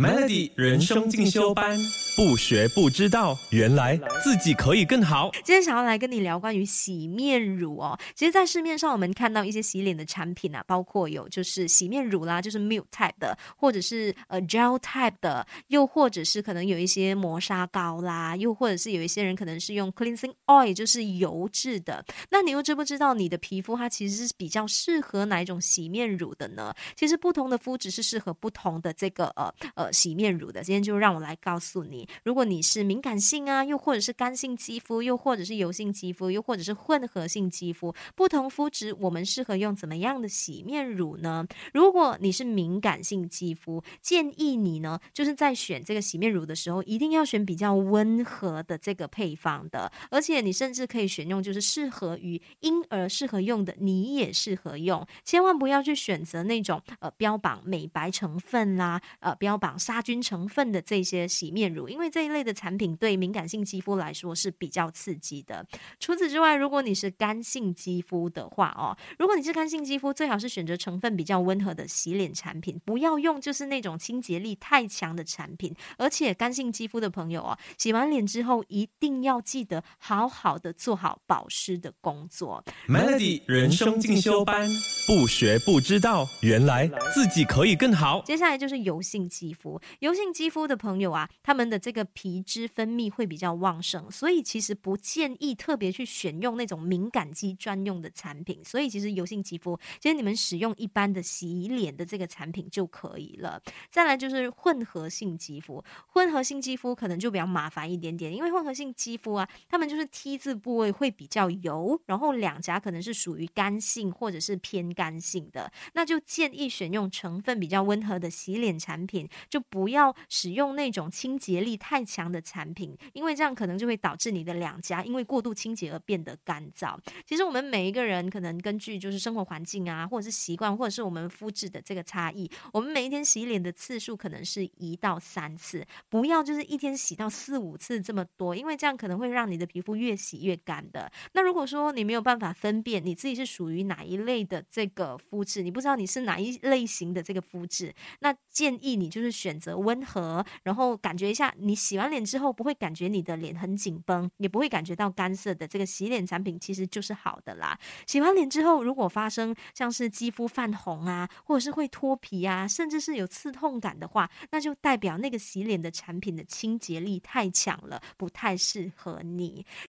Melody 人生进修班，不学不知道，原来自己可以更好。今天想要来跟你聊关于洗面乳哦。其实，在市面上我们看到一些洗脸的产品啊，包括有就是洗面乳啦，就是 milk type 的，或者是呃 gel type 的，又或者是可能有一些磨砂膏啦，又或者是有一些人可能是用 cleansing oil，就是油质的。那你又知不知道你的皮肤它其实是比较适合哪一种洗面乳的呢？其实不同的肤质是适合不同的这个呃。呃，洗面乳的，今天就让我来告诉你，如果你是敏感性啊，又或者是干性肌肤，又或者是油性肌肤，又或者是混合性肌肤，不同肤质，我们适合用怎么样的洗面乳呢？如果你是敏感性肌肤，建议你呢，就是在选这个洗面乳的时候，一定要选比较温和的这个配方的，而且你甚至可以选用就是适合于婴儿适合用的，你也适合用，千万不要去选择那种呃标榜美白成分啦，呃标榜。杀菌成分的这些洗面乳，因为这一类的产品对敏感性肌肤来说是比较刺激的。除此之外，如果你是干性肌肤的话哦，如果你是干性肌肤，最好是选择成分比较温和的洗脸产品，不要用就是那种清洁力太强的产品。而且干性肌肤的朋友哦，洗完脸之后一定要记得好好的做好保湿的工作。Melody 人生进修班，不学不知道，原来自己可以更好。接下来就是油性肌肤。油性肌肤的朋友啊，他们的这个皮脂分泌会比较旺盛，所以其实不建议特别去选用那种敏感肌专用的产品。所以其实油性肌肤，其实你们使用一般的洗脸的这个产品就可以了。再来就是混合性肌肤，混合性肌肤可能就比较麻烦一点点，因为混合性肌肤啊，他们就是 T 字部位会比较油，然后两颊可能是属于干性或者是偏干性的，那就建议选用成分比较温和的洗脸产品。就不要使用那种清洁力力太强的产品，因为这样可能就会导致你的两颊因为过度清洁而变得干燥。其实我们每一个人可能根据就是生活环境啊，或者是习惯，或者是我们肤质的这个差异，我们每一天洗脸的次数可能是一到三次，不要就是一天洗到四五次这么多，因为这样可能会让你的皮肤越洗越干的。那如果说你没有办法分辨你自己是属于哪一类的这个肤质，你不知道你是哪一类型的这个肤质，那建议你就是。选择温和，然后感觉一下，你洗完脸之后不会感觉你的脸很紧绷，也不会感觉到干涩的这个洗脸产品其实就是好的啦。洗完脸之后，如果发生像是肌肤泛红啊，或者是会脱皮啊，甚至是有刺痛感的话，那就代表那个洗脸的产品的清洁力太强了，不太适合你。